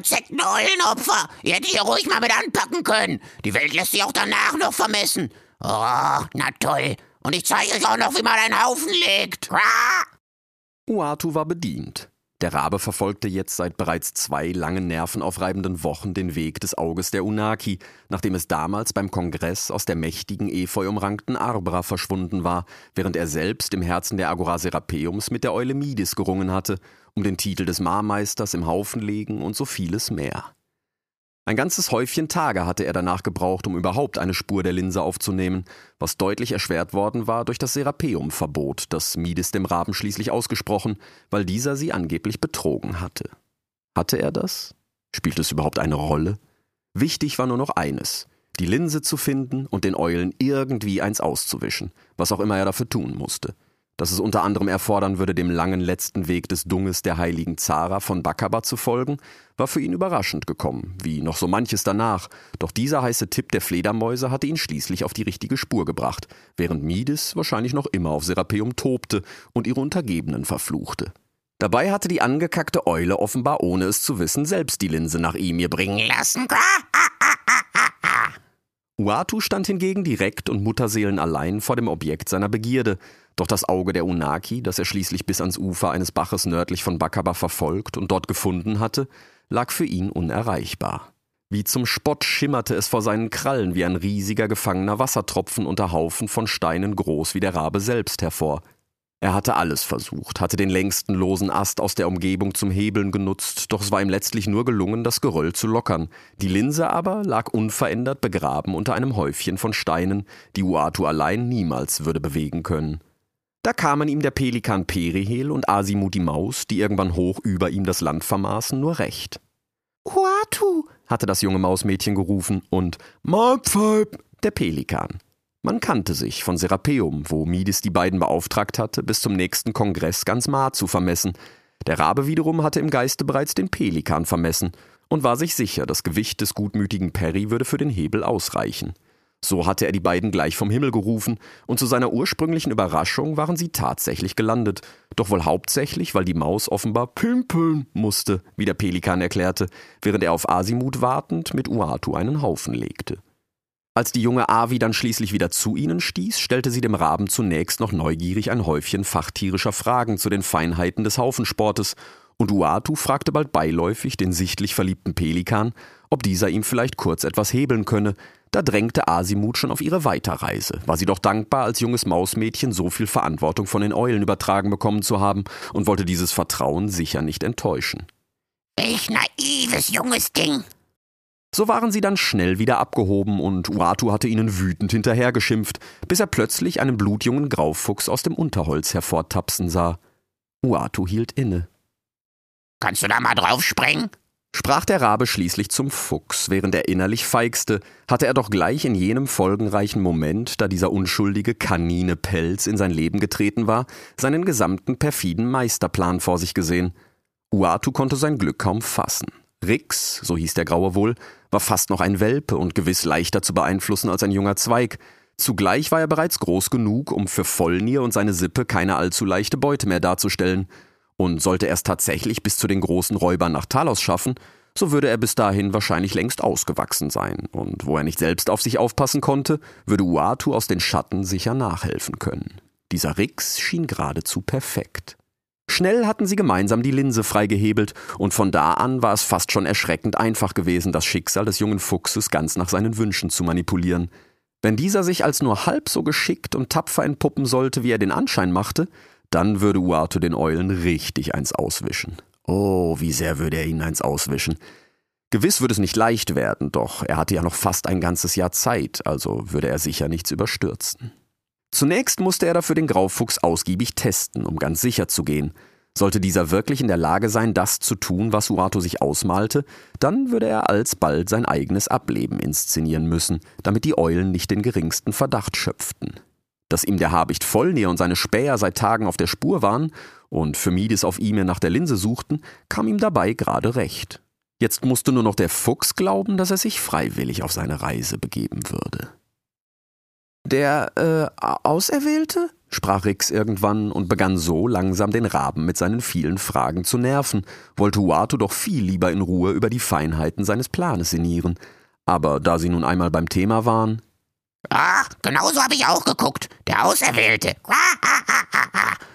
verzeckten Eulenopfer. Ihr hättet hier ruhig mal mit anpacken können. Die Welt lässt sich auch danach noch vermessen. Oh, na toll. Und ich zeige euch auch noch, wie man einen Haufen legt. Uatu war bedient. Der Rabe verfolgte jetzt seit bereits zwei langen nervenaufreibenden Wochen den Weg des Auges der Unaki, nachdem es damals beim Kongress aus der mächtigen efeu-umrankten Arbra verschwunden war, während er selbst im Herzen der Agora Serapeums mit der Eule Midis gerungen hatte, um den Titel des Marmeisters im Haufen legen und so vieles mehr. Ein ganzes Häufchen Tage hatte er danach gebraucht, um überhaupt eine Spur der Linse aufzunehmen, was deutlich erschwert worden war durch das Serapeum-Verbot, das Midis dem Raben schließlich ausgesprochen, weil dieser sie angeblich betrogen hatte. Hatte er das? Spielte es überhaupt eine Rolle? Wichtig war nur noch eines, die Linse zu finden und den Eulen irgendwie eins auszuwischen, was auch immer er dafür tun musste dass es unter anderem erfordern würde, dem langen letzten Weg des Dunges der heiligen Zara von Bakaba zu folgen, war für ihn überraschend gekommen, wie noch so manches danach, doch dieser heiße Tipp der Fledermäuse hatte ihn schließlich auf die richtige Spur gebracht, während Mides wahrscheinlich noch immer auf Serapeum tobte und ihre Untergebenen verfluchte. Dabei hatte die angekackte Eule offenbar, ohne es zu wissen, selbst die Linse nach ihm ihr bringen lassen. Uatu stand hingegen direkt und mutterseelenallein vor dem Objekt seiner Begierde, doch das Auge der Unaki, das er schließlich bis ans Ufer eines Baches nördlich von Bakaba verfolgt und dort gefunden hatte, lag für ihn unerreichbar. Wie zum Spott schimmerte es vor seinen Krallen wie ein riesiger gefangener Wassertropfen unter Haufen von Steinen groß wie der Rabe selbst hervor. Er hatte alles versucht, hatte den längsten losen Ast aus der Umgebung zum Hebeln genutzt, doch es war ihm letztlich nur gelungen, das Geröll zu lockern. Die Linse aber lag unverändert begraben unter einem Häufchen von Steinen, die Uatu allein niemals würde bewegen können. Da kamen ihm der Pelikan Perihel und Asimu die Maus, die irgendwann hoch über ihm das Land vermaßen, nur recht. Uatu, hatte das junge Mausmädchen gerufen und Malpfeib, der Pelikan. Man kannte sich von Serapeum, wo Midis die beiden beauftragt hatte, bis zum nächsten Kongress ganz Ma zu vermessen. Der Rabe wiederum hatte im Geiste bereits den Pelikan vermessen und war sich sicher, das Gewicht des gutmütigen Perry würde für den Hebel ausreichen. So hatte er die beiden gleich vom Himmel gerufen, und zu seiner ursprünglichen Überraschung waren sie tatsächlich gelandet, doch wohl hauptsächlich, weil die Maus offenbar pimpeln musste, wie der Pelikan erklärte, während er auf Asimut wartend mit Uatu einen Haufen legte. Als die junge Avi dann schließlich wieder zu ihnen stieß, stellte sie dem Raben zunächst noch neugierig ein Häufchen fachtierischer Fragen zu den Feinheiten des Haufensportes, und Uatu fragte bald beiläufig den sichtlich verliebten Pelikan, ob dieser ihm vielleicht kurz etwas hebeln könne, da drängte Asimut schon auf ihre Weiterreise, war sie doch dankbar, als junges Mausmädchen so viel Verantwortung von den Eulen übertragen bekommen zu haben und wollte dieses Vertrauen sicher nicht enttäuschen. Welch naives junges Ding! So waren sie dann schnell wieder abgehoben und Uatu hatte ihnen wütend hinterhergeschimpft, bis er plötzlich einen blutjungen Graufuchs aus dem Unterholz hervortapsen sah. Uatu hielt inne. Kannst du da mal draufspringen? Sprach der Rabe schließlich zum Fuchs, während er innerlich feigste, hatte er doch gleich in jenem folgenreichen Moment, da dieser unschuldige Kaninepelz in sein Leben getreten war, seinen gesamten perfiden Meisterplan vor sich gesehen. Uatu konnte sein Glück kaum fassen. Rix, so hieß der Graue wohl, war fast noch ein Welpe und gewiss leichter zu beeinflussen als ein junger Zweig. Zugleich war er bereits groß genug, um für Vollnir und seine Sippe keine allzu leichte Beute mehr darzustellen – und sollte er es tatsächlich bis zu den großen Räubern nach Talos schaffen, so würde er bis dahin wahrscheinlich längst ausgewachsen sein, und wo er nicht selbst auf sich aufpassen konnte, würde Uatu aus den Schatten sicher nachhelfen können. Dieser Rix schien geradezu perfekt. Schnell hatten sie gemeinsam die Linse freigehebelt, und von da an war es fast schon erschreckend einfach gewesen, das Schicksal des jungen Fuchses ganz nach seinen Wünschen zu manipulieren. Wenn dieser sich als nur halb so geschickt und tapfer entpuppen sollte, wie er den Anschein machte, dann würde Uatu den Eulen richtig eins auswischen. Oh, wie sehr würde er ihnen eins auswischen. Gewiss würde es nicht leicht werden, doch er hatte ja noch fast ein ganzes Jahr Zeit, also würde er sicher nichts überstürzen. Zunächst musste er dafür den Graufuchs ausgiebig testen, um ganz sicher zu gehen. Sollte dieser wirklich in der Lage sein, das zu tun, was Uatu sich ausmalte, dann würde er alsbald sein eigenes Ableben inszenieren müssen, damit die Eulen nicht den geringsten Verdacht schöpften dass ihm der Habicht Vollnäher und seine Späher seit Tagen auf der Spur waren und für Mides auf ihm nach der Linse suchten, kam ihm dabei gerade recht. Jetzt musste nur noch der Fuchs glauben, dass er sich freiwillig auf seine Reise begeben würde. Der, äh, Auserwählte? sprach Rix irgendwann und begann so langsam den Raben mit seinen vielen Fragen zu nerven, wollte Uatu doch viel lieber in Ruhe über die Feinheiten seines Planes sinnieren. Aber da sie nun einmal beim Thema waren. Ach, genauso habe ich auch geguckt. Der Auserwählte.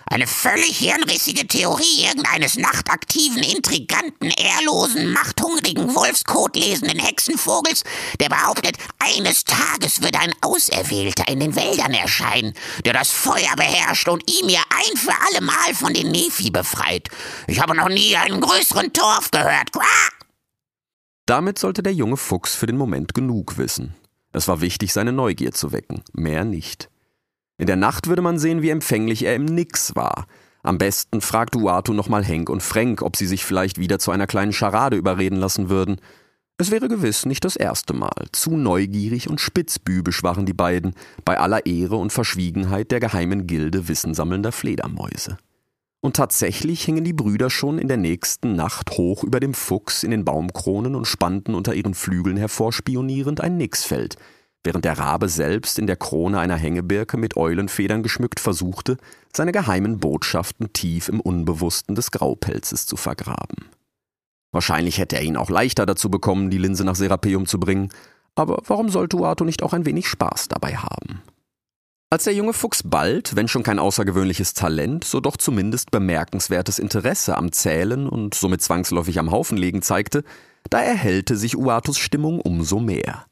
Eine völlig hirnrissige Theorie irgendeines nachtaktiven, intriganten, ehrlosen, machthungrigen, wolfskotlesenden Hexenvogels, der behauptet, eines Tages würde ein Auserwählter in den Wäldern erscheinen, der das Feuer beherrscht und ihm ihr ein für alle Mal von den Nephi befreit. Ich habe noch nie einen größeren Torf gehört. Damit sollte der junge Fuchs für den Moment genug wissen. Es war wichtig, seine Neugier zu wecken, mehr nicht. In der Nacht würde man sehen, wie empfänglich er im Nix war. Am besten fragt Uatu nochmal Henk und Frank, ob sie sich vielleicht wieder zu einer kleinen Scharade überreden lassen würden. Es wäre gewiss nicht das erste Mal. Zu neugierig und spitzbübisch waren die beiden, bei aller Ehre und Verschwiegenheit der geheimen Gilde wissensammelnder Fledermäuse. Und tatsächlich hingen die Brüder schon in der nächsten Nacht hoch über dem Fuchs in den Baumkronen und spannten unter ihren Flügeln hervorspionierend ein Nixfeld, während der Rabe selbst in der Krone einer Hängebirke mit Eulenfedern geschmückt versuchte, seine geheimen Botschaften tief im Unbewussten des Graupelzes zu vergraben. Wahrscheinlich hätte er ihn auch leichter dazu bekommen, die Linse nach Serapeum zu bringen, aber warum sollte Uato nicht auch ein wenig Spaß dabei haben? Als der junge Fuchs bald, wenn schon kein außergewöhnliches Talent, so doch zumindest bemerkenswertes Interesse am Zählen und somit zwangsläufig am Haufenlegen zeigte, da erhellte sich Uatus Stimmung umso mehr.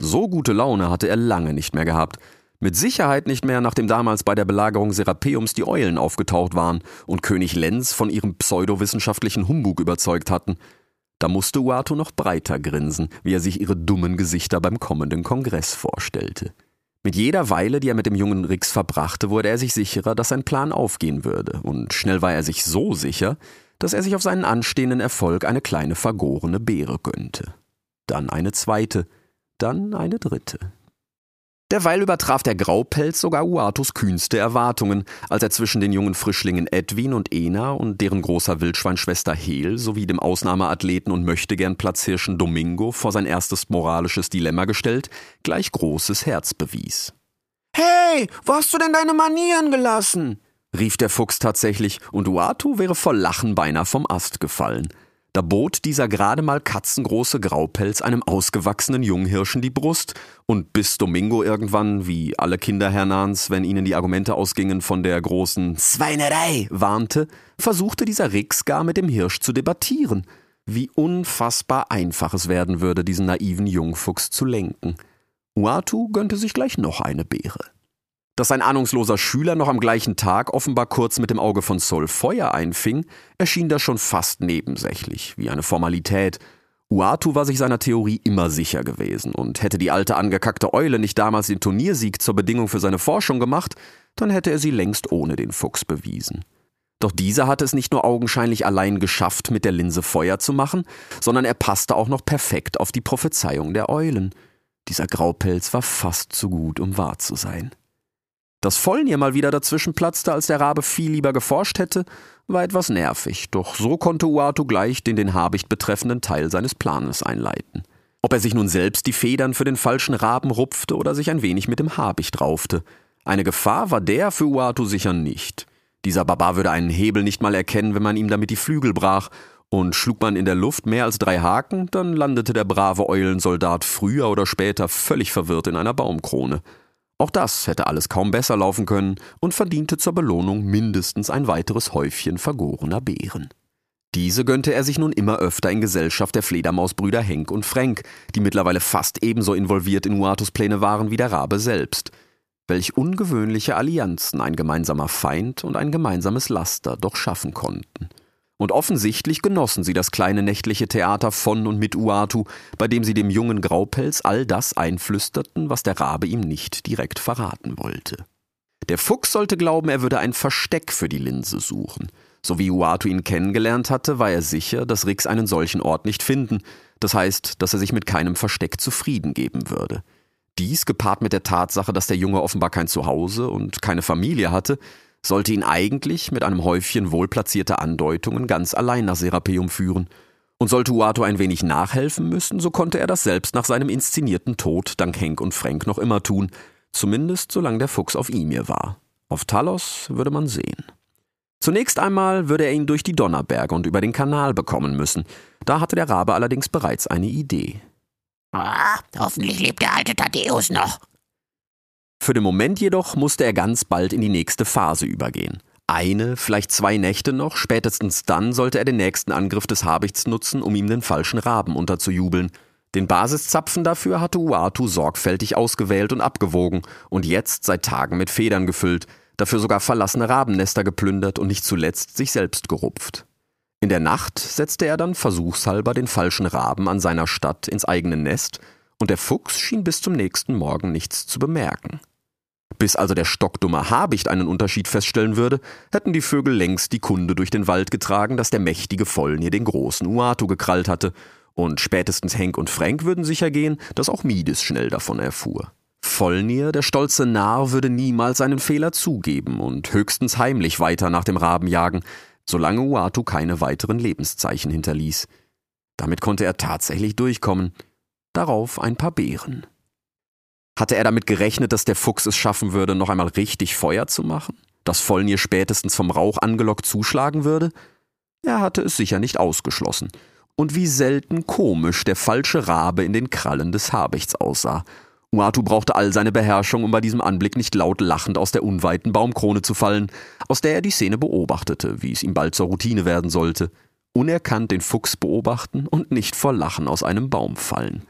So gute Laune hatte er lange nicht mehr gehabt. Mit Sicherheit nicht mehr, nachdem damals bei der Belagerung Serapeums die Eulen aufgetaucht waren und König Lenz von ihrem pseudowissenschaftlichen Humbug überzeugt hatten. Da musste Uatu noch breiter grinsen, wie er sich ihre dummen Gesichter beim kommenden Kongress vorstellte. Mit jeder Weile, die er mit dem jungen Rix verbrachte, wurde er sich sicherer, dass sein Plan aufgehen würde, und schnell war er sich so sicher, dass er sich auf seinen anstehenden Erfolg eine kleine vergorene Beere gönnte. Dann eine zweite – dann eine dritte. Derweil übertraf der Graupelz sogar Uatus kühnste Erwartungen, als er zwischen den jungen Frischlingen Edwin und Ena und deren großer Wildschweinschwester Hel sowie dem Ausnahmeathleten und möchtegern Platzhirschen Domingo vor sein erstes moralisches Dilemma gestellt, gleich großes Herz bewies. Hey, wo hast du denn deine Manieren gelassen? rief der Fuchs tatsächlich, und Uatu wäre vor Lachen beinahe vom Ast gefallen. Da bot dieser gerade mal katzengroße Graupelz einem ausgewachsenen Junghirschen die Brust, und bis Domingo irgendwann, wie alle Kinder Hernans, wenn ihnen die Argumente ausgingen, von der großen Schweinerei warnte, versuchte dieser Rix gar mit dem Hirsch zu debattieren. Wie unfassbar einfach es werden würde, diesen naiven Jungfuchs zu lenken. Uatu gönnte sich gleich noch eine Beere. Dass ein ahnungsloser Schüler noch am gleichen Tag offenbar kurz mit dem Auge von Sol Feuer einfing, erschien da schon fast nebensächlich, wie eine Formalität. Uatu war sich seiner Theorie immer sicher gewesen, und hätte die alte angekackte Eule nicht damals den Turniersieg zur Bedingung für seine Forschung gemacht, dann hätte er sie längst ohne den Fuchs bewiesen. Doch dieser hatte es nicht nur augenscheinlich allein geschafft, mit der Linse Feuer zu machen, sondern er passte auch noch perfekt auf die Prophezeiung der Eulen. Dieser Graupelz war fast zu gut, um wahr zu sein. Dass Vollnir mal wieder dazwischen platzte, als der Rabe viel lieber geforscht hätte, war etwas nervig, doch so konnte Uatu gleich den den Habicht betreffenden Teil seines Planes einleiten. Ob er sich nun selbst die Federn für den falschen Raben rupfte oder sich ein wenig mit dem Habicht raufte. Eine Gefahr war der für Uatu sicher nicht. Dieser Barbar würde einen Hebel nicht mal erkennen, wenn man ihm damit die Flügel brach, und schlug man in der Luft mehr als drei Haken, dann landete der brave Eulensoldat früher oder später völlig verwirrt in einer Baumkrone. Auch das hätte alles kaum besser laufen können und verdiente zur Belohnung mindestens ein weiteres Häufchen vergorener Beeren. Diese gönnte er sich nun immer öfter in Gesellschaft der Fledermausbrüder Henk und Frank, die mittlerweile fast ebenso involviert in Uatus Pläne waren wie der Rabe selbst. Welch ungewöhnliche Allianzen ein gemeinsamer Feind und ein gemeinsames Laster doch schaffen konnten und offensichtlich genossen sie das kleine nächtliche Theater von und mit Uatu, bei dem sie dem jungen Graupelz all das einflüsterten, was der Rabe ihm nicht direkt verraten wollte. Der Fuchs sollte glauben, er würde ein Versteck für die Linse suchen. So wie Uatu ihn kennengelernt hatte, war er sicher, dass Rix einen solchen Ort nicht finden, das heißt, dass er sich mit keinem Versteck zufrieden geben würde. Dies, gepaart mit der Tatsache, dass der Junge offenbar kein Zuhause und keine Familie hatte, sollte ihn eigentlich mit einem Häufchen wohlplatzierter Andeutungen ganz allein nach Serapeum führen. Und sollte Uato ein wenig nachhelfen müssen, so konnte er das selbst nach seinem inszenierten Tod dank Henk und Frank noch immer tun, zumindest solange der Fuchs auf Imir war. Auf Talos würde man sehen. Zunächst einmal würde er ihn durch die Donnerberge und über den Kanal bekommen müssen. Da hatte der Rabe allerdings bereits eine Idee. Ah, hoffentlich lebt der alte Thaddeus noch. Für den Moment jedoch musste er ganz bald in die nächste Phase übergehen. Eine, vielleicht zwei Nächte noch, spätestens dann sollte er den nächsten Angriff des Habichts nutzen, um ihm den falschen Raben unterzujubeln. Den Basiszapfen dafür hatte Uatu sorgfältig ausgewählt und abgewogen und jetzt seit Tagen mit Federn gefüllt, dafür sogar verlassene Rabennester geplündert und nicht zuletzt sich selbst gerupft. In der Nacht setzte er dann versuchshalber den falschen Raben an seiner Stadt ins eigene Nest, und der Fuchs schien bis zum nächsten Morgen nichts zu bemerken. Bis also der stockdumme Habicht einen Unterschied feststellen würde, hätten die Vögel längst die Kunde durch den Wald getragen, dass der mächtige Vollnir den großen Uatu gekrallt hatte, und spätestens Henk und Frank würden sicher gehen, dass auch Mides schnell davon erfuhr. Vollnir, der stolze Narr, würde niemals seinen Fehler zugeben und höchstens heimlich weiter nach dem Raben jagen, solange Uatu keine weiteren Lebenszeichen hinterließ. Damit konnte er tatsächlich durchkommen. Darauf ein paar Beeren. Hatte er damit gerechnet, dass der Fuchs es schaffen würde, noch einmal richtig Feuer zu machen? Dass Vollnir spätestens vom Rauch angelockt zuschlagen würde? Er hatte es sicher nicht ausgeschlossen. Und wie selten komisch der falsche Rabe in den Krallen des Habichts aussah. Uatu brauchte all seine Beherrschung, um bei diesem Anblick nicht laut lachend aus der unweiten Baumkrone zu fallen, aus der er die Szene beobachtete, wie es ihm bald zur Routine werden sollte. Unerkannt den Fuchs beobachten und nicht vor Lachen aus einem Baum fallen.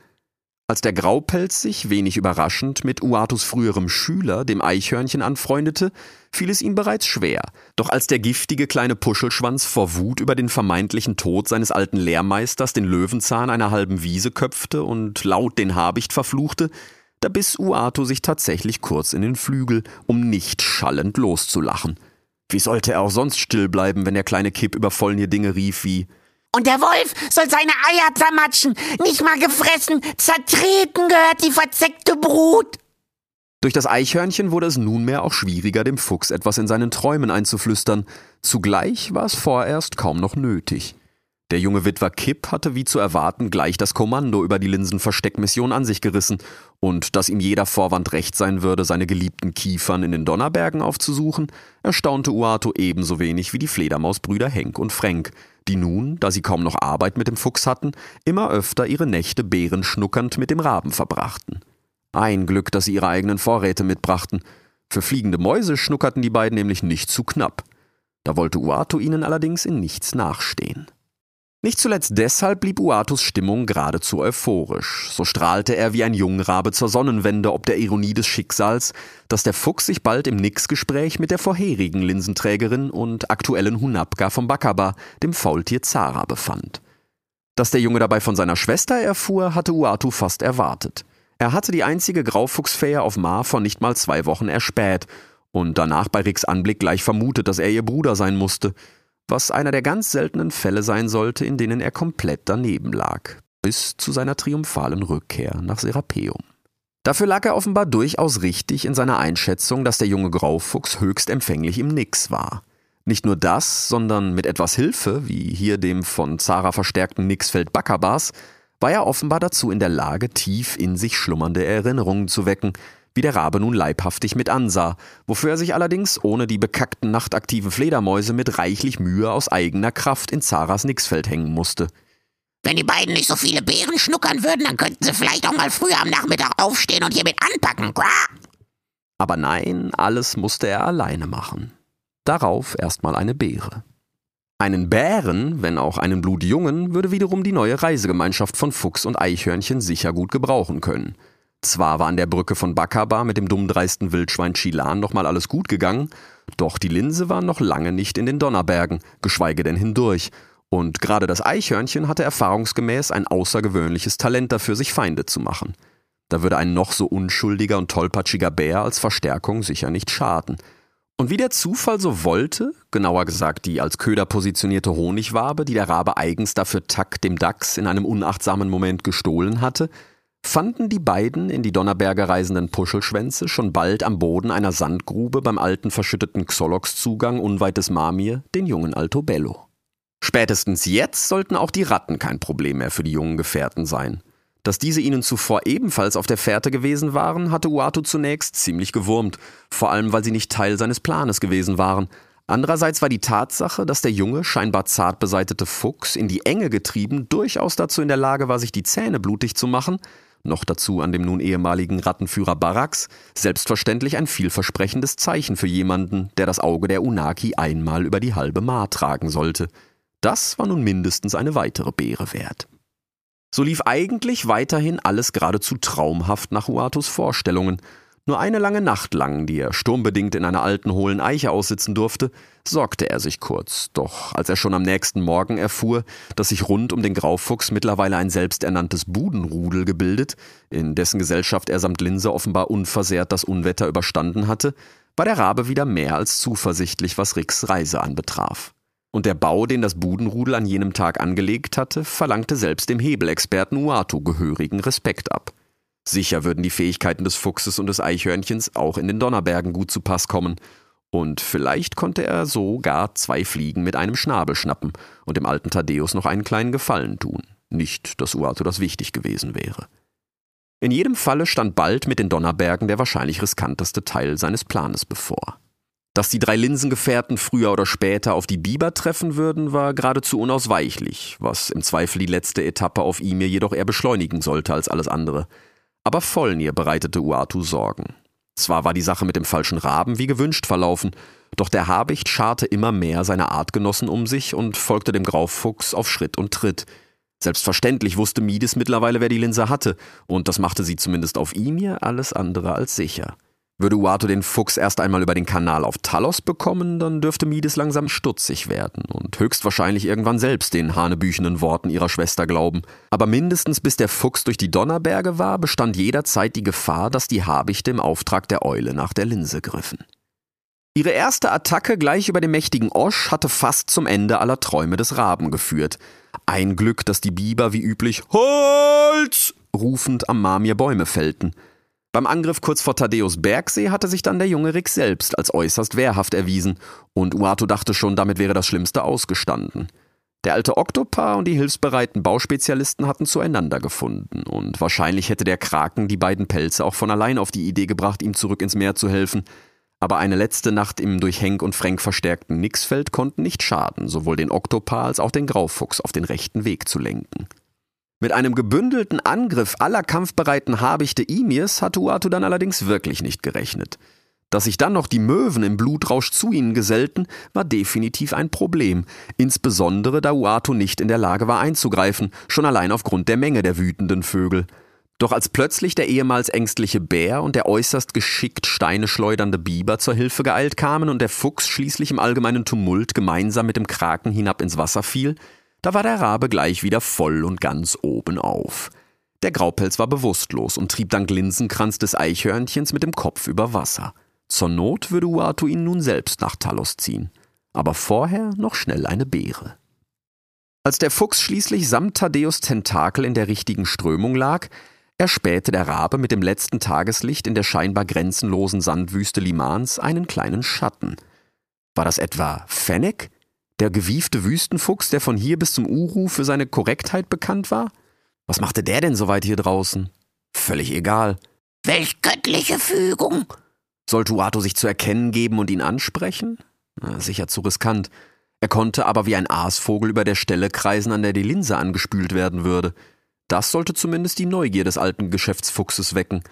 Als der Graupelz sich, wenig überraschend, mit Uatus früherem Schüler, dem Eichhörnchen, anfreundete, fiel es ihm bereits schwer. Doch als der giftige kleine Puschelschwanz vor Wut über den vermeintlichen Tod seines alten Lehrmeisters den Löwenzahn einer halben Wiese köpfte und laut den Habicht verfluchte, da biss Uatu sich tatsächlich kurz in den Flügel, um nicht schallend loszulachen. Wie sollte er auch sonst still bleiben, wenn der kleine Kipp über Dinge rief wie und der Wolf soll seine Eier zermatschen, nicht mal gefressen, zertreten gehört die verzeckte Brut. Durch das Eichhörnchen wurde es nunmehr auch schwieriger, dem Fuchs etwas in seinen Träumen einzuflüstern. Zugleich war es vorerst kaum noch nötig. Der junge Witwer Kipp hatte wie zu erwarten gleich das Kommando über die Linsenversteckmission an sich gerissen, und dass ihm jeder Vorwand recht sein würde, seine geliebten Kiefern in den Donnerbergen aufzusuchen, erstaunte Uato ebenso wenig wie die Fledermausbrüder Henk und Frank, die nun, da sie kaum noch Arbeit mit dem Fuchs hatten, immer öfter ihre Nächte bärenschnuckernd mit dem Raben verbrachten. Ein Glück, dass sie ihre eigenen Vorräte mitbrachten. Für fliegende Mäuse schnuckerten die beiden nämlich nicht zu knapp. Da wollte Uato ihnen allerdings in nichts nachstehen. Nicht zuletzt deshalb blieb Uatus Stimmung geradezu euphorisch. So strahlte er wie ein Jungrabe zur Sonnenwende ob der Ironie des Schicksals, dass der Fuchs sich bald im Nix-Gespräch mit der vorherigen Linsenträgerin und aktuellen Hunabka vom Bakaba, dem Faultier Zara, befand. Dass der Junge dabei von seiner Schwester erfuhr, hatte Uatu fast erwartet. Er hatte die einzige Graufuchsfähe auf Mar vor nicht mal zwei Wochen erspäht und danach bei Ricks Anblick gleich vermutet, dass er ihr Bruder sein musste – was einer der ganz seltenen Fälle sein sollte, in denen er komplett daneben lag, bis zu seiner triumphalen Rückkehr nach Serapeum. Dafür lag er offenbar durchaus richtig in seiner Einschätzung, dass der junge Graufuchs höchst empfänglich im Nix war. Nicht nur das, sondern mit etwas Hilfe, wie hier dem von Zara verstärkten Nixfeld Bakabas, war er offenbar dazu in der Lage, tief in sich schlummernde Erinnerungen zu wecken, wie der Rabe nun leibhaftig mit ansah, wofür er sich allerdings ohne die bekackten nachtaktiven Fledermäuse mit reichlich Mühe aus eigener Kraft in Zaras Nixfeld hängen musste. Wenn die beiden nicht so viele Beeren schnuckern würden, dann könnten sie vielleicht auch mal früher am Nachmittag aufstehen und hiermit anpacken. Aber nein, alles musste er alleine machen. Darauf erstmal eine Beere. Einen Bären, wenn auch einen Blutjungen, würde wiederum die neue Reisegemeinschaft von Fuchs und Eichhörnchen sicher gut gebrauchen können. Zwar war an der Brücke von Bakaba mit dem dummdreisten Wildschwein Chilan nochmal alles gut gegangen, doch die Linse war noch lange nicht in den Donnerbergen, geschweige denn hindurch, und gerade das Eichhörnchen hatte erfahrungsgemäß ein außergewöhnliches Talent dafür, sich Feinde zu machen. Da würde ein noch so unschuldiger und tollpatschiger Bär als Verstärkung sicher nicht schaden. Und wie der Zufall so wollte, genauer gesagt die als Köder positionierte Honigwabe, die der Rabe eigens dafür Tack dem Dachs in einem unachtsamen Moment gestohlen hatte, fanden die beiden in die Donnerberge reisenden Puschelschwänze schon bald am Boden einer Sandgrube beim alten verschütteten Xolox-Zugang unweit des Marmir den jungen Altobello. Spätestens jetzt sollten auch die Ratten kein Problem mehr für die jungen Gefährten sein. Dass diese ihnen zuvor ebenfalls auf der Fährte gewesen waren, hatte Uatu zunächst ziemlich gewurmt, vor allem weil sie nicht Teil seines Planes gewesen waren. Andererseits war die Tatsache, dass der junge, scheinbar zart beseitete Fuchs in die Enge getrieben durchaus dazu in der Lage war, sich die Zähne blutig zu machen, noch dazu an dem nun ehemaligen Rattenführer Baraks, selbstverständlich ein vielversprechendes Zeichen für jemanden, der das Auge der Unaki einmal über die halbe Mar tragen sollte. Das war nun mindestens eine weitere Beere wert. So lief eigentlich weiterhin alles geradezu traumhaft nach Uatus Vorstellungen. Nur eine lange Nacht lang, die er sturmbedingt in einer alten hohlen Eiche aussitzen durfte, sorgte er sich kurz. Doch als er schon am nächsten Morgen erfuhr, dass sich rund um den Graufuchs mittlerweile ein selbsternanntes Budenrudel gebildet, in dessen Gesellschaft er samt Linse offenbar unversehrt das Unwetter überstanden hatte, war der Rabe wieder mehr als zuversichtlich, was Ricks Reise anbetraf. Und der Bau, den das Budenrudel an jenem Tag angelegt hatte, verlangte selbst dem Hebelexperten Uatu gehörigen Respekt ab. Sicher würden die Fähigkeiten des Fuchses und des Eichhörnchens auch in den Donnerbergen gut zu Pass kommen, und vielleicht konnte er so gar zwei Fliegen mit einem Schnabel schnappen und dem alten Thaddeus noch einen kleinen Gefallen tun. Nicht, dass Uatu das wichtig gewesen wäre. In jedem Falle stand bald mit den Donnerbergen der wahrscheinlich riskanteste Teil seines Planes bevor. Dass die drei Linsengefährten früher oder später auf die Biber treffen würden, war geradezu unausweichlich, was im Zweifel die letzte Etappe auf Imir jedoch eher beschleunigen sollte als alles andere. Aber Vollnir bereitete Uatu Sorgen. Zwar war die Sache mit dem falschen Raben wie gewünscht verlaufen, doch der Habicht scharte immer mehr seine Artgenossen um sich und folgte dem Graufuchs auf Schritt und Tritt. Selbstverständlich wusste Mides mittlerweile, wer die Linse hatte, und das machte sie zumindest auf Imir alles andere als sicher. Würde Uato den Fuchs erst einmal über den Kanal auf Talos bekommen, dann dürfte Mides langsam stutzig werden und höchstwahrscheinlich irgendwann selbst den hanebüchenden Worten ihrer Schwester glauben. Aber mindestens bis der Fuchs durch die Donnerberge war, bestand jederzeit die Gefahr, dass die Habichte im Auftrag der Eule nach der Linse griffen. Ihre erste Attacke gleich über dem mächtigen Osch hatte fast zum Ende aller Träume des Raben geführt. Ein Glück, dass die Biber wie üblich Holz rufend am Marmir Bäume fällten – beim Angriff kurz vor Thaddeus Bergsee hatte sich dann der junge Rick selbst als äußerst wehrhaft erwiesen, und Uato dachte schon, damit wäre das Schlimmste ausgestanden. Der alte Oktopar und die hilfsbereiten Bauspezialisten hatten zueinander gefunden, und wahrscheinlich hätte der Kraken die beiden Pelze auch von allein auf die Idee gebracht, ihm zurück ins Meer zu helfen, aber eine letzte Nacht im durch Henk und Frank verstärkten Nixfeld konnten nicht schaden, sowohl den Oktopar als auch den Graufuchs auf den rechten Weg zu lenken. Mit einem gebündelten Angriff aller kampfbereiten Habichte Imirs hatte Uatu dann allerdings wirklich nicht gerechnet. Dass sich dann noch die Möwen im Blutrausch zu ihnen gesellten, war definitiv ein Problem, insbesondere da Uatu nicht in der Lage war einzugreifen, schon allein aufgrund der Menge der wütenden Vögel. Doch als plötzlich der ehemals ängstliche Bär und der äußerst geschickt Steine schleudernde Biber zur Hilfe geeilt kamen und der Fuchs schließlich im allgemeinen Tumult gemeinsam mit dem Kraken hinab ins Wasser fiel, da war der Rabe gleich wieder voll und ganz oben auf. Der Graupelz war bewusstlos und trieb dank Linsenkranz des Eichhörnchens mit dem Kopf über Wasser. Zur Not würde Uatu ihn nun selbst nach Talos ziehen. Aber vorher noch schnell eine Beere. Als der Fuchs schließlich samt Thaddeus Tentakel in der richtigen Strömung lag, erspähte der Rabe mit dem letzten Tageslicht in der scheinbar grenzenlosen Sandwüste Limans einen kleinen Schatten. War das etwa Fennec? Der gewiefte Wüstenfuchs, der von hier bis zum Uru für seine Korrektheit bekannt war? Was machte der denn so weit hier draußen? Völlig egal. Welch göttliche Fügung! Sollte Uato sich zu erkennen geben und ihn ansprechen? Na, sicher zu riskant. Er konnte aber wie ein Aasvogel über der Stelle kreisen, an der die Linse angespült werden würde. Das sollte zumindest die Neugier des alten Geschäftsfuchses wecken.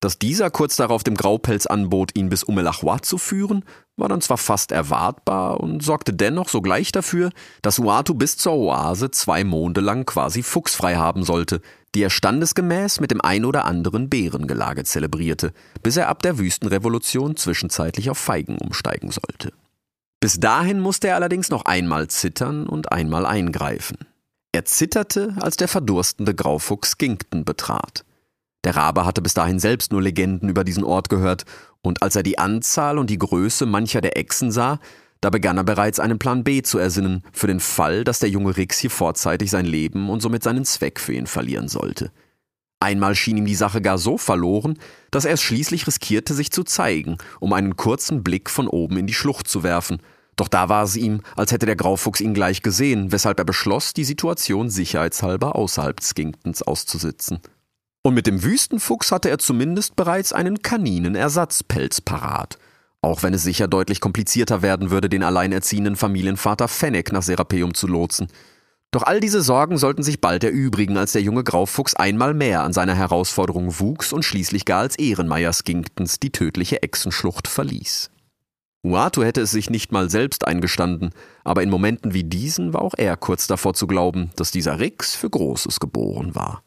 Dass dieser kurz darauf dem Graupelz anbot, ihn bis Umelachwa zu führen, war dann zwar fast erwartbar und sorgte dennoch sogleich dafür, dass Uatu bis zur Oase zwei Monde lang quasi fuchsfrei haben sollte, die er standesgemäß mit dem ein oder anderen Bärengelage zelebrierte, bis er ab der Wüstenrevolution zwischenzeitlich auf Feigen umsteigen sollte. Bis dahin musste er allerdings noch einmal zittern und einmal eingreifen. Er zitterte, als der verdurstende Graufuchs Ginkten betrat. Der Rabe hatte bis dahin selbst nur Legenden über diesen Ort gehört, und als er die Anzahl und die Größe mancher der Echsen sah, da begann er bereits einen Plan B zu ersinnen, für den Fall, dass der junge Rix hier vorzeitig sein Leben und somit seinen Zweck für ihn verlieren sollte. Einmal schien ihm die Sache gar so verloren, dass er es schließlich riskierte, sich zu zeigen, um einen kurzen Blick von oben in die Schlucht zu werfen, Doch da war es ihm, als hätte der Graufuchs ihn gleich gesehen, weshalb er beschloss, die Situation sicherheitshalber außerhalb Skinktons auszusitzen. Und mit dem Wüstenfuchs hatte er zumindest bereits einen Kaninenersatzpelz parat. Auch wenn es sicher deutlich komplizierter werden würde, den alleinerziehenden Familienvater Fennec nach Serapeum zu lotsen. Doch all diese Sorgen sollten sich bald erübrigen, als der junge Graufuchs einmal mehr an seiner Herausforderung wuchs und schließlich gar als Ehrenmeier Skinktons die tödliche Echsenschlucht verließ. Uatu hätte es sich nicht mal selbst eingestanden, aber in Momenten wie diesen war auch er kurz davor zu glauben, dass dieser Rix für Großes geboren war.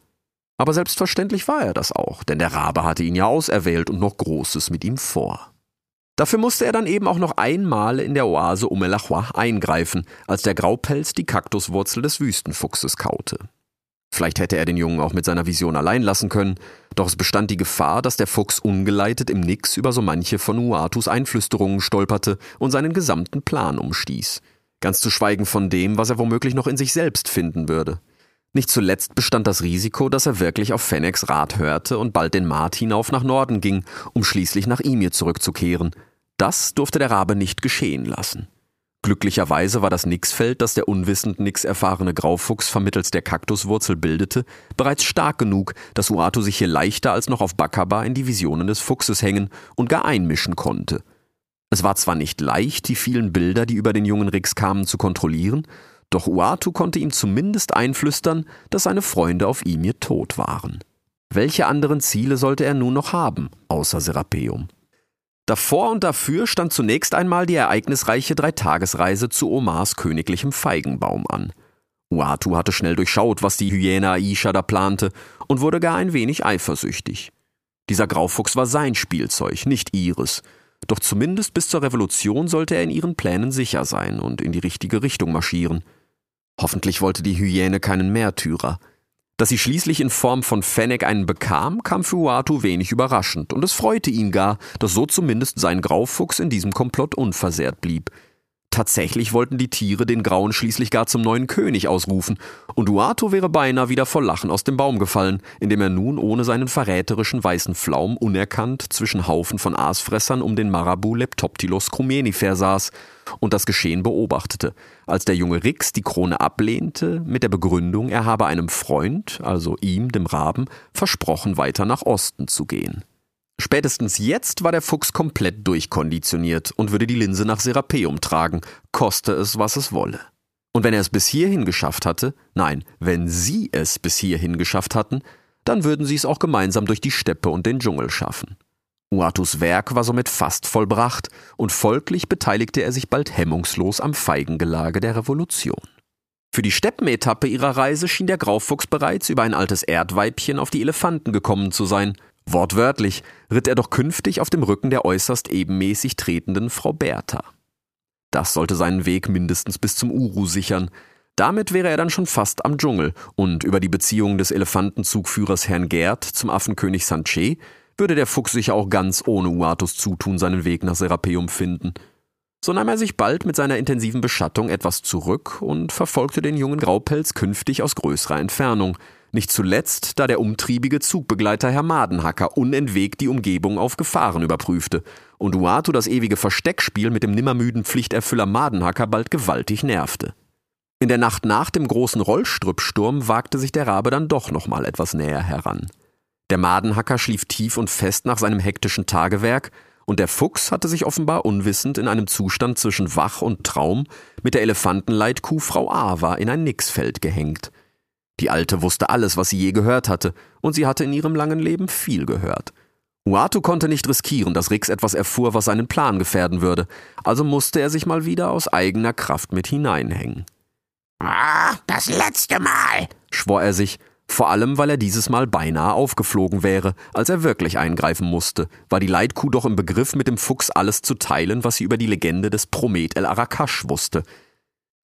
Aber selbstverständlich war er das auch, denn der Rabe hatte ihn ja auserwählt und noch Großes mit ihm vor. Dafür musste er dann eben auch noch einmal in der Oase Umelachwa eingreifen, als der Graupelz die Kaktuswurzel des Wüstenfuchses kaute. Vielleicht hätte er den Jungen auch mit seiner Vision allein lassen können, doch es bestand die Gefahr, dass der Fuchs ungeleitet im Nix über so manche von Uatus Einflüsterungen stolperte und seinen gesamten Plan umstieß. Ganz zu schweigen von dem, was er womöglich noch in sich selbst finden würde. Nicht zuletzt bestand das Risiko, dass er wirklich auf Fennecs Rat hörte und bald den Mart hinauf nach Norden ging, um schließlich nach Imir zurückzukehren. Das durfte der Rabe nicht geschehen lassen. Glücklicherweise war das Nixfeld, das der unwissend nix erfahrene Graufuchs vermittels der Kaktuswurzel bildete, bereits stark genug, dass Uatu sich hier leichter als noch auf Bakaba in die Visionen des Fuchses hängen und gar einmischen konnte. Es war zwar nicht leicht, die vielen Bilder, die über den jungen Rix kamen, zu kontrollieren, doch Uatu konnte ihm zumindest einflüstern, dass seine Freunde auf Imir tot waren. Welche anderen Ziele sollte er nun noch haben, außer Serapeum? Davor und dafür stand zunächst einmal die ereignisreiche Dreitagesreise zu Omars königlichem Feigenbaum an. Uatu hatte schnell durchschaut, was die Hyäne Aisha da plante und wurde gar ein wenig eifersüchtig. Dieser Graufuchs war sein Spielzeug, nicht ihres, doch zumindest bis zur Revolution sollte er in ihren Plänen sicher sein und in die richtige Richtung marschieren. Hoffentlich wollte die Hyäne keinen Märtyrer. Dass sie schließlich in Form von Fennec einen bekam, kam für Uatu wenig überraschend, und es freute ihn gar, dass so zumindest sein Graufuchs in diesem Komplott unversehrt blieb. Tatsächlich wollten die Tiere den Grauen schließlich gar zum neuen König ausrufen, und Uato wäre beinahe wieder vor Lachen aus dem Baum gefallen, indem er nun ohne seinen verräterischen weißen Flaum unerkannt zwischen Haufen von Aasfressern um den Marabu Leptoptilos crumenifer saß und das Geschehen beobachtete, als der junge Rix die Krone ablehnte, mit der Begründung, er habe einem Freund, also ihm, dem Raben, versprochen, weiter nach Osten zu gehen. Spätestens jetzt war der Fuchs komplett durchkonditioniert und würde die Linse nach Serapeum tragen, koste es, was es wolle. Und wenn er es bis hierhin geschafft hatte, nein, wenn sie es bis hierhin geschafft hatten, dann würden sie es auch gemeinsam durch die Steppe und den Dschungel schaffen. Uatus Werk war somit fast vollbracht und folglich beteiligte er sich bald hemmungslos am Feigengelage der Revolution. Für die Steppenetappe ihrer Reise schien der Graufuchs bereits über ein altes Erdweibchen auf die Elefanten gekommen zu sein, Wortwörtlich ritt er doch künftig auf dem Rücken der äußerst ebenmäßig tretenden Frau Bertha. Das sollte seinen Weg mindestens bis zum Uru sichern. Damit wäre er dann schon fast am Dschungel und über die Beziehung des Elefantenzugführers Herrn Gerd zum Affenkönig Sanche würde der Fuchs sicher auch ganz ohne Uatus Zutun seinen Weg nach Serapeum finden. So nahm er sich bald mit seiner intensiven Beschattung etwas zurück und verfolgte den jungen Graupelz künftig aus größerer Entfernung – nicht zuletzt, da der umtriebige Zugbegleiter Herr Madenhacker unentwegt die Umgebung auf Gefahren überprüfte und Uatu das ewige Versteckspiel mit dem nimmermüden Pflichterfüller Madenhacker bald gewaltig nervte. In der Nacht nach dem großen Rollstrüppsturm wagte sich der Rabe dann doch noch mal etwas näher heran. Der Madenhacker schlief tief und fest nach seinem hektischen Tagewerk, und der Fuchs hatte sich offenbar unwissend in einem Zustand zwischen Wach und Traum mit der Elefantenleitkuh Frau Ava in ein Nixfeld gehängt – die Alte wusste alles, was sie je gehört hatte, und sie hatte in ihrem langen Leben viel gehört. Uatu konnte nicht riskieren, dass Rix etwas erfuhr, was seinen Plan gefährden würde, also musste er sich mal wieder aus eigener Kraft mit hineinhängen. Ah, das letzte Mal, schwor er sich, vor allem weil er dieses Mal beinahe aufgeflogen wäre, als er wirklich eingreifen musste, war die Leitkuh doch im Begriff, mit dem Fuchs alles zu teilen, was sie über die Legende des Promet El Arakash wusste,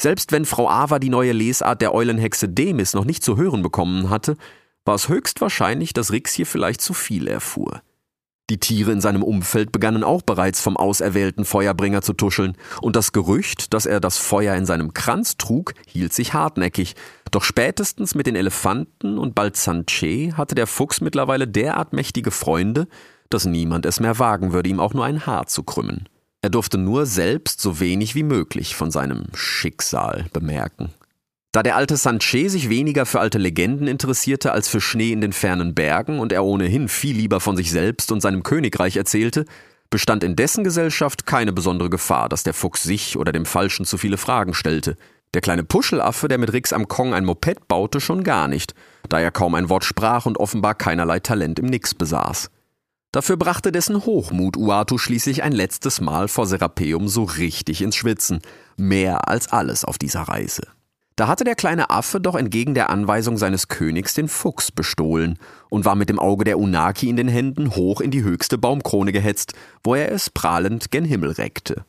selbst wenn Frau Ava die neue Lesart der Eulenhexe Demis noch nicht zu hören bekommen hatte, war es höchstwahrscheinlich, dass Rix hier vielleicht zu viel erfuhr. Die Tiere in seinem Umfeld begannen auch bereits vom auserwählten Feuerbringer zu tuscheln, und das Gerücht, dass er das Feuer in seinem Kranz trug, hielt sich hartnäckig. Doch spätestens mit den Elefanten und bald Sanche hatte der Fuchs mittlerweile derart mächtige Freunde, dass niemand es mehr wagen würde, ihm auch nur ein Haar zu krümmen. Er durfte nur selbst so wenig wie möglich von seinem Schicksal bemerken. Da der alte Sanchez sich weniger für alte Legenden interessierte als für Schnee in den fernen Bergen und er ohnehin viel lieber von sich selbst und seinem Königreich erzählte, bestand in dessen Gesellschaft keine besondere Gefahr, dass der Fuchs sich oder dem Falschen zu viele Fragen stellte. Der kleine Puschelaffe, der mit Rix am Kong ein Moped baute, schon gar nicht, da er kaum ein Wort sprach und offenbar keinerlei Talent im Nix besaß. Dafür brachte dessen Hochmut Uatu schließlich ein letztes Mal vor Serapeum so richtig ins Schwitzen, mehr als alles auf dieser Reise. Da hatte der kleine Affe doch entgegen der Anweisung seines Königs den Fuchs bestohlen und war mit dem Auge der Unaki in den Händen hoch in die höchste Baumkrone gehetzt, wo er es prahlend gen Himmel reckte.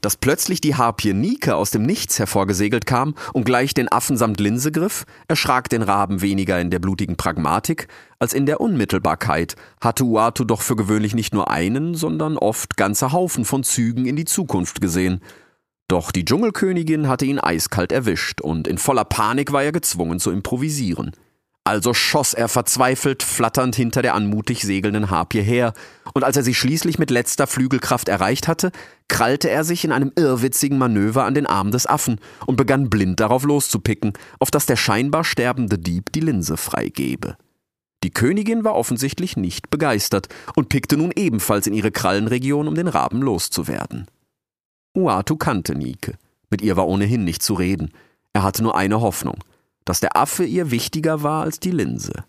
Dass plötzlich die Harpie Nike aus dem Nichts hervorgesegelt kam und gleich den Affen samt Linse griff, erschrak den Raben weniger in der blutigen Pragmatik als in der Unmittelbarkeit, hatte Uatu doch für gewöhnlich nicht nur einen, sondern oft ganze Haufen von Zügen in die Zukunft gesehen – doch die Dschungelkönigin hatte ihn eiskalt erwischt und in voller Panik war er gezwungen zu improvisieren. Also schoss er verzweifelt flatternd hinter der anmutig segelnden Harpie her, und als er sie schließlich mit letzter Flügelkraft erreicht hatte, krallte er sich in einem irrwitzigen Manöver an den Arm des Affen und begann blind darauf loszupicken, auf dass der scheinbar sterbende Dieb die Linse freigebe. Die Königin war offensichtlich nicht begeistert und pickte nun ebenfalls in ihre Krallenregion, um den Raben loszuwerden. Uatu kannte Nike. Mit ihr war ohnehin nicht zu reden. Er hatte nur eine Hoffnung, dass der Affe ihr wichtiger war als die Linse.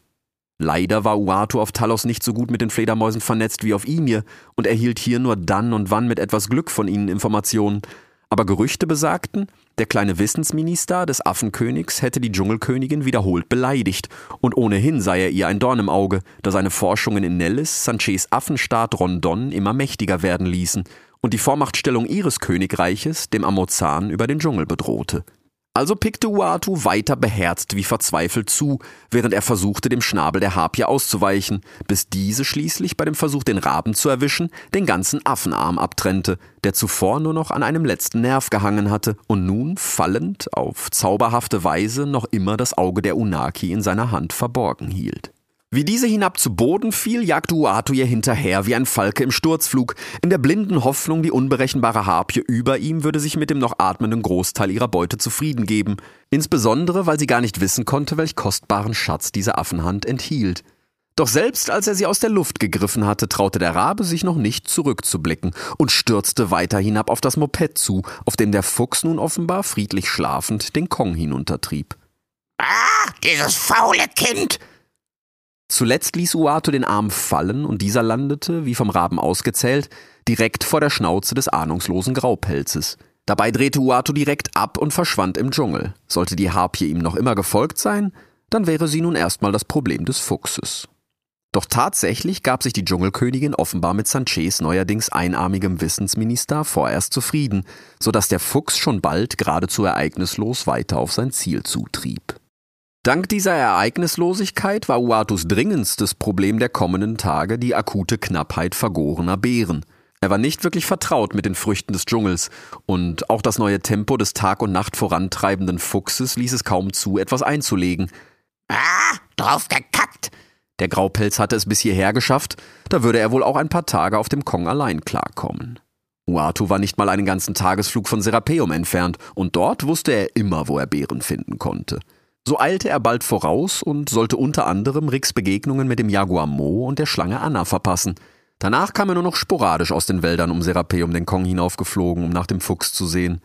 Leider war Uatu auf Talos nicht so gut mit den Fledermäusen vernetzt wie auf Imir und erhielt hier nur dann und wann mit etwas Glück von ihnen Informationen. Aber Gerüchte besagten, der kleine Wissensminister des Affenkönigs hätte die Dschungelkönigin wiederholt beleidigt und ohnehin sei er ihr ein Dorn im Auge, da seine Forschungen in Nellis, Sanchez Affenstaat Rondon immer mächtiger werden ließen und die Vormachtstellung ihres Königreiches dem Amozan über den Dschungel bedrohte. Also pickte Uatu weiter beherzt wie verzweifelt zu, während er versuchte, dem Schnabel der Harpie auszuweichen, bis diese schließlich bei dem Versuch, den Raben zu erwischen, den ganzen Affenarm abtrennte, der zuvor nur noch an einem letzten Nerv gehangen hatte und nun fallend auf zauberhafte Weise noch immer das Auge der Unaki in seiner Hand verborgen hielt. Wie diese hinab zu Boden fiel, jagte Uatu ihr hinterher wie ein Falke im Sturzflug, in der blinden Hoffnung, die unberechenbare Harpie über ihm würde sich mit dem noch atmenden Großteil ihrer Beute zufrieden geben, insbesondere weil sie gar nicht wissen konnte, welch kostbaren Schatz diese Affenhand enthielt. Doch selbst als er sie aus der Luft gegriffen hatte, traute der Rabe sich noch nicht zurückzublicken und stürzte weiter hinab auf das Moped zu, auf dem der Fuchs nun offenbar friedlich schlafend den Kong hinuntertrieb. Ah, dieses faule Kind! Zuletzt ließ Uatu den Arm fallen und dieser landete, wie vom Raben ausgezählt, direkt vor der Schnauze des ahnungslosen Graupelzes. Dabei drehte Uatu direkt ab und verschwand im Dschungel. Sollte die Harpie ihm noch immer gefolgt sein, dann wäre sie nun erstmal das Problem des Fuchses. Doch tatsächlich gab sich die Dschungelkönigin offenbar mit Sanchez neuerdings einarmigem Wissensminister vorerst zufrieden, so dass der Fuchs schon bald geradezu ereignislos weiter auf sein Ziel zutrieb. Dank dieser Ereignislosigkeit war Uatus dringendstes Problem der kommenden Tage die akute Knappheit vergorener Beeren. Er war nicht wirklich vertraut mit den Früchten des Dschungels, und auch das neue Tempo des Tag und Nacht vorantreibenden Fuchses ließ es kaum zu, etwas einzulegen. Ah, drauf gekackt! Der Graupelz hatte es bis hierher geschafft, da würde er wohl auch ein paar Tage auf dem Kong allein klarkommen. Uatu war nicht mal einen ganzen Tagesflug von Serapeum entfernt, und dort wusste er immer, wo er Beeren finden konnte. So eilte er bald voraus und sollte unter anderem Ricks Begegnungen mit dem Jaguar Mo und der Schlange Anna verpassen. Danach kam er nur noch sporadisch aus den Wäldern um Serapeum den Kong hinaufgeflogen, um nach dem Fuchs zu sehen.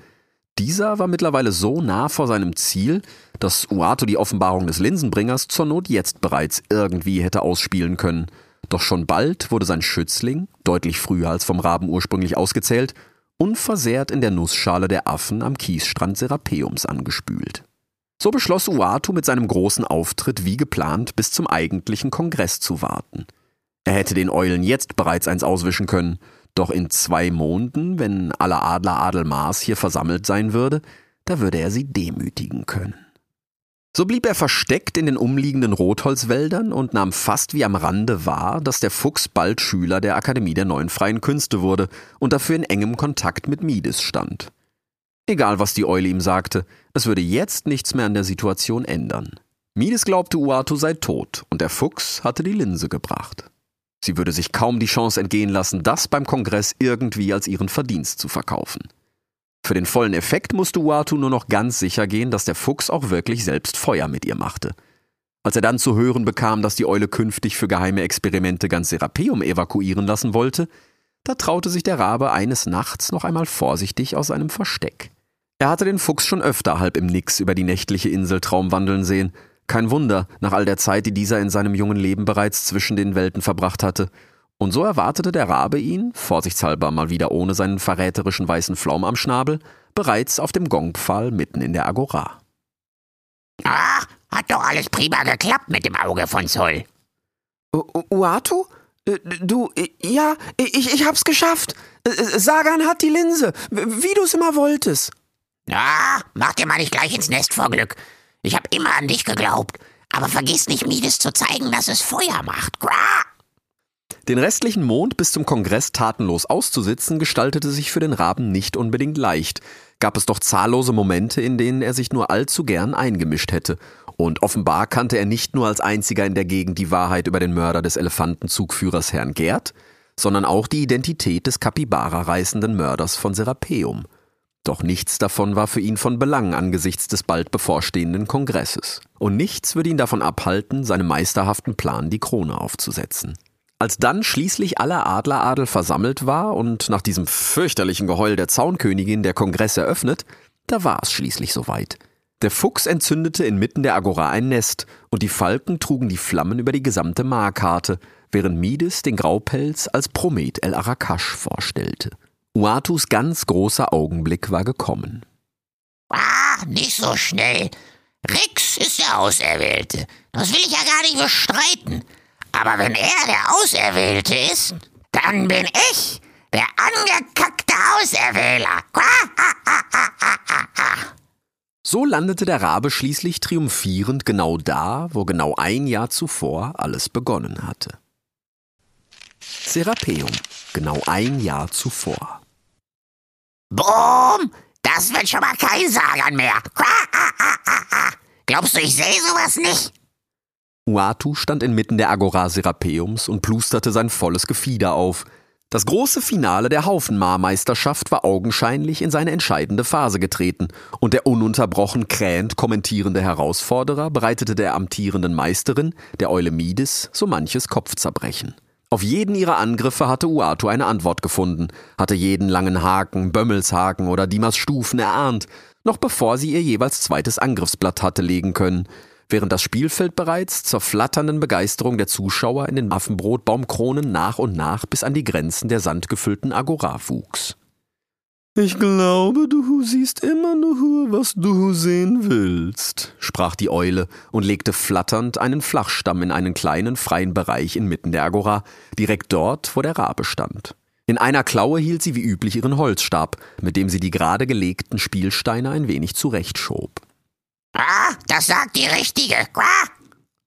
Dieser war mittlerweile so nah vor seinem Ziel, dass Uato die Offenbarung des Linsenbringers zur Not jetzt bereits irgendwie hätte ausspielen können. Doch schon bald wurde sein Schützling, deutlich früher als vom Raben ursprünglich ausgezählt, unversehrt in der Nussschale der Affen am Kiesstrand Serapeums angespült. So beschloss Uatu mit seinem großen Auftritt wie geplant bis zum eigentlichen Kongress zu warten. Er hätte den Eulen jetzt bereits eins auswischen können, doch in zwei Monden, wenn aller Adler Adelmaß hier versammelt sein würde, da würde er sie demütigen können. So blieb er versteckt in den umliegenden Rotholzwäldern und nahm fast wie am Rande wahr, dass der Fuchs bald Schüler der Akademie der neuen freien Künste wurde und dafür in engem Kontakt mit Mides stand. Egal, was die Eule ihm sagte, es würde jetzt nichts mehr an der Situation ändern. Mides glaubte, Uatu sei tot und der Fuchs hatte die Linse gebracht. Sie würde sich kaum die Chance entgehen lassen, das beim Kongress irgendwie als ihren Verdienst zu verkaufen. Für den vollen Effekt musste Uatu nur noch ganz sicher gehen, dass der Fuchs auch wirklich selbst Feuer mit ihr machte. Als er dann zu hören bekam, dass die Eule künftig für geheime Experimente ganz Serapeum evakuieren lassen wollte, da traute sich der Rabe eines Nachts noch einmal vorsichtig aus seinem Versteck. Er hatte den Fuchs schon öfter halb im Nix über die nächtliche Insel traumwandeln sehen. Kein Wunder, nach all der Zeit, die dieser in seinem jungen Leben bereits zwischen den Welten verbracht hatte. Und so erwartete der Rabe ihn, vorsichtshalber mal wieder ohne seinen verräterischen weißen Flaum am Schnabel, bereits auf dem Gongpfahl mitten in der Agora. Ah, hat doch alles prima geklappt mit dem Auge von Zoll. Uatu? Äh, du, äh, ja, ich, ich hab's geschafft. Äh, Sagan hat die Linse, wie du es immer wolltest. Ja, mach dir mal nicht gleich ins Nest vor Glück. Ich hab immer an dich geglaubt. Aber vergiss nicht, Mides zu zeigen, dass es Feuer macht. Gra! Den restlichen Mond bis zum Kongress tatenlos auszusitzen, gestaltete sich für den Raben nicht unbedingt leicht. Gab es doch zahllose Momente, in denen er sich nur allzu gern eingemischt hätte. Und offenbar kannte er nicht nur als einziger in der Gegend die Wahrheit über den Mörder des Elefantenzugführers Herrn Gerd, sondern auch die Identität des Kapibara-reißenden Mörders von Serapeum. Doch nichts davon war für ihn von Belang angesichts des bald bevorstehenden Kongresses. Und nichts würde ihn davon abhalten, seinem meisterhaften Plan die Krone aufzusetzen. Als dann schließlich aller Adleradel versammelt war und nach diesem fürchterlichen Geheul der Zaunkönigin der Kongress eröffnet, da war es schließlich soweit. Der Fuchs entzündete inmitten der Agora ein Nest, und die Falken trugen die Flammen über die gesamte Markarte, während Mides den Graupelz als Promet El Arakash vorstellte. Uatus ganz großer Augenblick war gekommen. Ah, nicht so schnell. Rix ist der Auserwählte. Das will ich ja gar nicht bestreiten. Aber wenn er der Auserwählte ist, dann bin ich der angekackte Auserwähler. So landete der Rabe schließlich triumphierend genau da, wo genau ein Jahr zuvor alles begonnen hatte. Serapeum, genau ein Jahr zuvor. Boom! Das wird schon mal kein Sagan mehr. Glaubst du, ich sehe sowas nicht? Uatu stand inmitten der Agora Serapeums und plusterte sein volles Gefieder auf. Das große Finale der Haufenmarmeisterschaft war augenscheinlich in seine entscheidende Phase getreten, und der ununterbrochen krähend kommentierende Herausforderer bereitete der amtierenden Meisterin, der Eule Mides, so manches Kopfzerbrechen. Auf jeden ihrer Angriffe hatte Uatu eine Antwort gefunden, hatte jeden langen Haken, Bömmelshaken oder Dimas Stufen erahnt, noch bevor sie ihr jeweils zweites Angriffsblatt hatte legen können, während das Spielfeld bereits zur flatternden Begeisterung der Zuschauer in den Affenbrotbaumkronen nach und nach bis an die Grenzen der sandgefüllten Agora wuchs. Ich glaube, du siehst immer nur, was du sehen willst, sprach die Eule und legte flatternd einen Flachstamm in einen kleinen freien Bereich inmitten der Agora, direkt dort, wo der Rabe stand. In einer Klaue hielt sie wie üblich ihren Holzstab, mit dem sie die gerade gelegten Spielsteine ein wenig zurechtschob. Ah, das sagt die Richtige. Ah!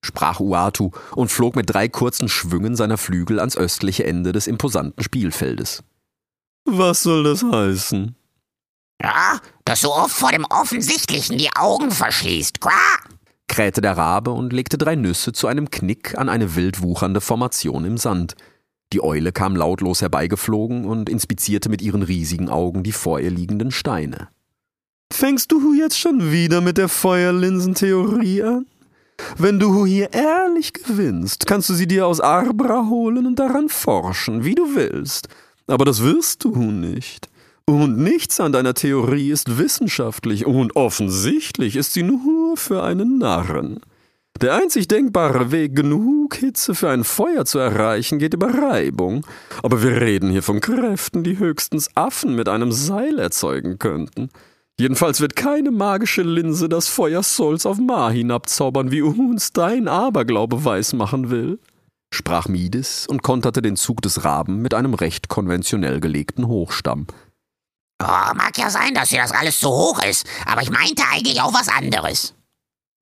sprach Uatu und flog mit drei kurzen Schwüngen seiner Flügel ans östliche Ende des imposanten Spielfeldes. Was soll das heißen? Ja, dass du oft vor dem Offensichtlichen die Augen verschließt. Qua! krähte der Rabe und legte drei Nüsse zu einem Knick an eine wild wuchernde Formation im Sand. Die Eule kam lautlos herbeigeflogen und inspizierte mit ihren riesigen Augen die vor ihr liegenden Steine. Fängst du jetzt schon wieder mit der Feuerlinsentheorie an? Wenn du hier ehrlich gewinnst, kannst du sie dir aus Arbra holen und daran forschen, wie du willst. Aber das wirst du nicht. Und nichts an deiner Theorie ist wissenschaftlich und offensichtlich ist sie nur für einen Narren. Der einzig denkbare Weg, genug Hitze für ein Feuer zu erreichen, geht über Reibung. Aber wir reden hier von Kräften, die höchstens Affen mit einem Seil erzeugen könnten. Jedenfalls wird keine magische Linse das Feuer Souls auf Ma hinabzaubern, wie uns dein Aberglaube weismachen will sprach Mides und konterte den Zug des Raben mit einem recht konventionell gelegten Hochstamm. Oh, mag ja sein, dass hier das alles zu hoch ist, aber ich meinte eigentlich auch was anderes.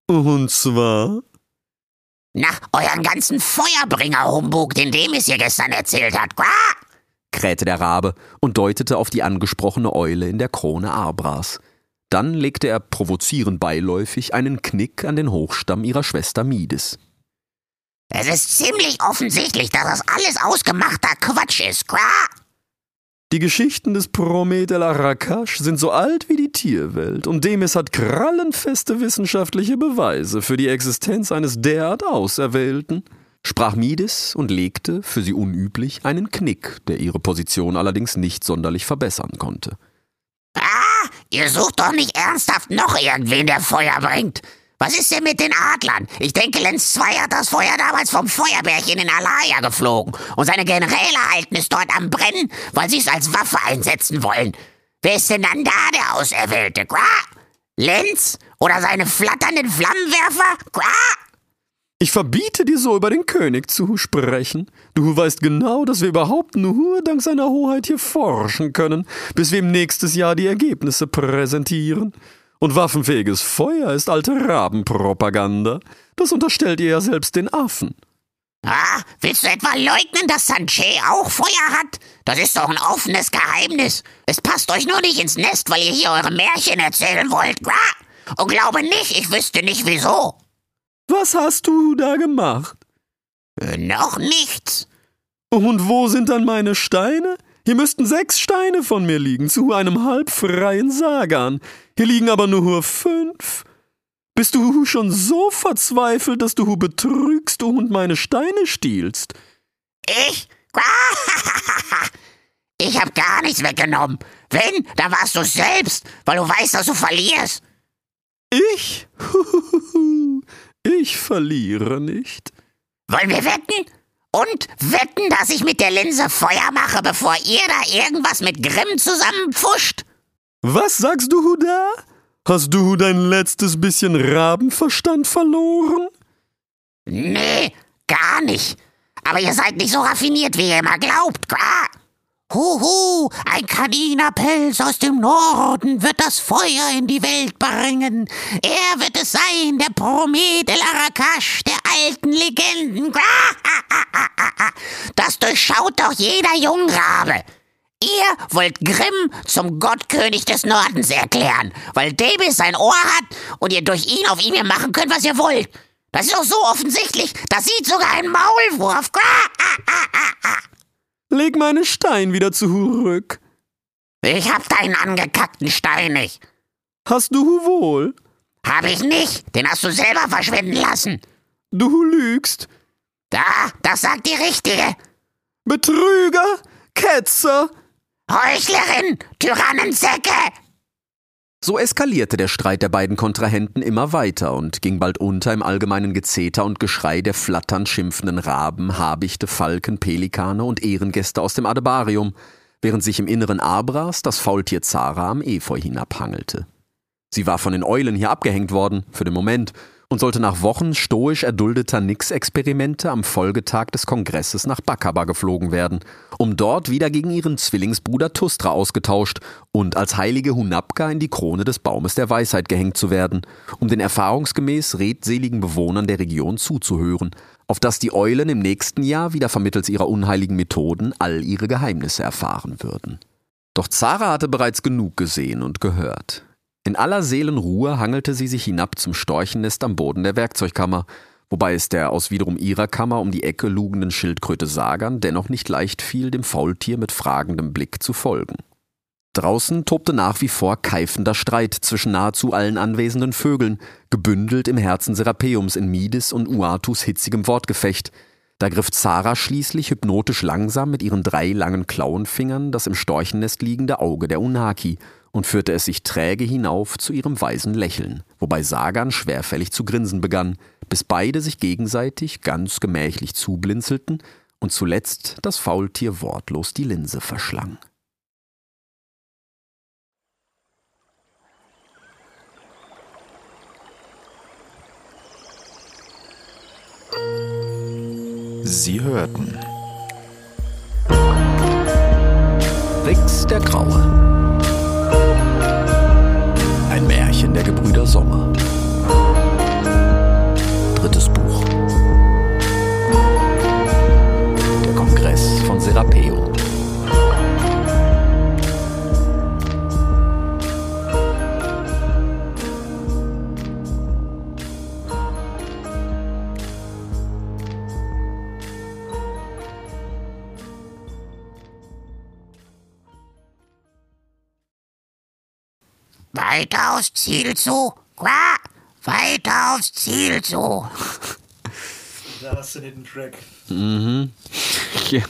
Und zwar? Na, euren ganzen Feuerbringer-Humbug, den Demis hier gestern erzählt hat. Qua! krähte der Rabe und deutete auf die angesprochene Eule in der Krone Arbras. Dann legte er provozierend beiläufig einen Knick an den Hochstamm ihrer Schwester Mides. Es ist ziemlich offensichtlich, dass das alles ausgemachter Quatsch ist, Gra. Die Geschichten des Promet el Arakash sind so alt wie die Tierwelt und Demis hat krallenfeste wissenschaftliche Beweise für die Existenz eines derart Auserwählten, sprach Mides und legte, für sie unüblich, einen Knick, der ihre Position allerdings nicht sonderlich verbessern konnte. Ah, ihr sucht doch nicht ernsthaft noch irgendwen, der Feuer bringt. Was ist denn mit den Adlern? Ich denke, Lenz II hat das Feuer damals vom Feuerbärchen in Alaya geflogen. Und seine Generäle halten es dort am Brennen, weil sie es als Waffe einsetzen wollen. Wer ist denn dann da der Auserwählte? Qua? Lenz? Oder seine flatternden Flammenwerfer? Qua? Ich verbiete dir so über den König zu sprechen. Du weißt genau, dass wir überhaupt nur dank seiner Hoheit hier forschen können, bis wir ihm nächstes Jahr die Ergebnisse präsentieren. Und waffenfähiges Feuer ist alte Rabenpropaganda. Das unterstellt ihr ja selbst den Affen. Ah, willst du etwa leugnen, dass Sanchez auch Feuer hat? Das ist doch ein offenes Geheimnis. Es passt euch nur nicht ins Nest, weil ihr hier eure Märchen erzählen wollt. Und glaube nicht, ich wüsste nicht wieso. Was hast du da gemacht? Äh, noch nichts. Und wo sind dann meine Steine? Hier müssten sechs Steine von mir liegen, zu einem halbfreien Sagan. Hier liegen aber nur fünf. Bist du schon so verzweifelt, dass du betrügst und meine Steine stiehlst? Ich? Ich hab gar nichts weggenommen. Wenn, dann warst du selbst, weil du weißt, dass du verlierst. Ich? Ich verliere nicht. Wollen wir wetten? Und wetten, dass ich mit der Linse Feuer mache, bevor ihr da irgendwas mit Grimm zusammenpfuscht? Was sagst du da? Hast du dein letztes bisschen Rabenverstand verloren? Nee, gar nicht. Aber ihr seid nicht so raffiniert, wie ihr immer glaubt, klar? Huhu, ein Kaninerpelz aus dem Norden wird das Feuer in die Welt bringen. Er wird es sein, der Promet El Arakash, der alten Legenden. Das durchschaut doch jeder Jungrabe. Ihr wollt Grimm zum Gottkönig des Nordens erklären, weil Davis sein Ohr hat und ihr durch ihn auf ihm machen könnt, was ihr wollt. Das ist doch so offensichtlich, das sieht sogar ein Maulwurf. Leg meinen Stein wieder zurück. Ich hab deinen angekackten Stein nicht. Hast du wohl? Hab ich nicht. Den hast du selber verschwinden lassen. Du lügst. Da, das sagt die Richtige. Betrüger, Ketzer, Heuchlerin, Tyrannensäcke. So eskalierte der Streit der beiden Kontrahenten immer weiter und ging bald unter im allgemeinen Gezeter und Geschrei der flatternd schimpfenden Raben, Habichte, Falken, Pelikane und Ehrengäste aus dem Adebarium, während sich im Inneren Abras das Faultier Zara am Efeu hinabhangelte. Sie war von den Eulen hier abgehängt worden, für den Moment, und sollte nach Wochen stoisch erduldeter Nix-Experimente am Folgetag des Kongresses nach Bakaba geflogen werden, um dort wieder gegen ihren Zwillingsbruder Tustra ausgetauscht und als heilige Hunabka in die Krone des Baumes der Weisheit gehängt zu werden, um den erfahrungsgemäß redseligen Bewohnern der Region zuzuhören, auf dass die Eulen im nächsten Jahr wieder vermittels ihrer unheiligen Methoden all ihre Geheimnisse erfahren würden. Doch Zara hatte bereits genug gesehen und gehört. In aller Seelenruhe hangelte sie sich hinab zum Storchennest am Boden der Werkzeugkammer, wobei es der aus wiederum ihrer Kammer um die Ecke lugenden Schildkröte Sagan dennoch nicht leicht fiel, dem Faultier mit fragendem Blick zu folgen. Draußen tobte nach wie vor keifender Streit zwischen nahezu allen anwesenden Vögeln, gebündelt im Herzen Serapeums in Midis und Uatus hitzigem Wortgefecht. Da griff Zara schließlich hypnotisch langsam mit ihren drei langen Klauenfingern das im Storchennest liegende Auge der Unaki und führte es sich träge hinauf zu ihrem weisen Lächeln, wobei Sagan schwerfällig zu grinsen begann, bis beide sich gegenseitig ganz gemächlich zublinzelten und zuletzt das Faultier wortlos die Linse verschlang. Sie hörten Rix der Graue Märchen der Gebrüder Sommer. Drittes Buch. Der Kongress von Serapeum. Weiter aufs Ziel zu. Qua. Weiter aufs Ziel zu. Da hast du den Track. Ja.